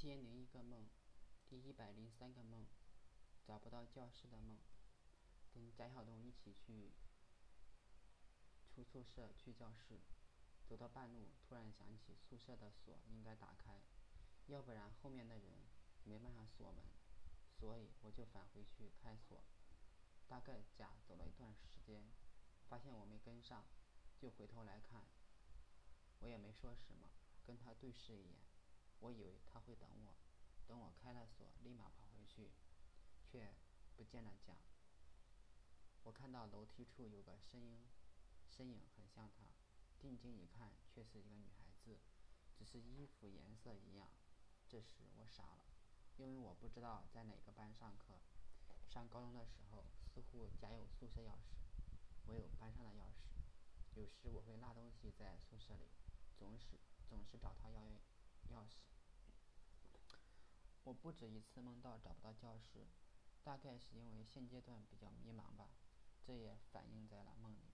千零一个梦，第一百零三个梦，找不到教室的梦。跟贾小东一起去出宿舍去教室，走到半路，突然想起宿舍的锁应该打开，要不然后面的人没办法锁门，所以我就返回去开锁。大概贾走了一段时间，发现我没跟上，就回头来看。我也没说什么，跟他对视一眼。我以为他会等我，等我开了锁，立马跑回去，却不见了贾。我看到楼梯处有个身影，身影很像他，定睛一看，却是一个女孩子，只是衣服颜色一样。这时我傻了，因为我不知道在哪个班上课。上高中的时候，似乎家有宿舍钥匙，我有班上的钥匙。有时我会落东西在宿舍里，总是总是找他要钥匙。我不止一次梦到找不到教室，大概是因为现阶段比较迷茫吧，这也反映在了梦里。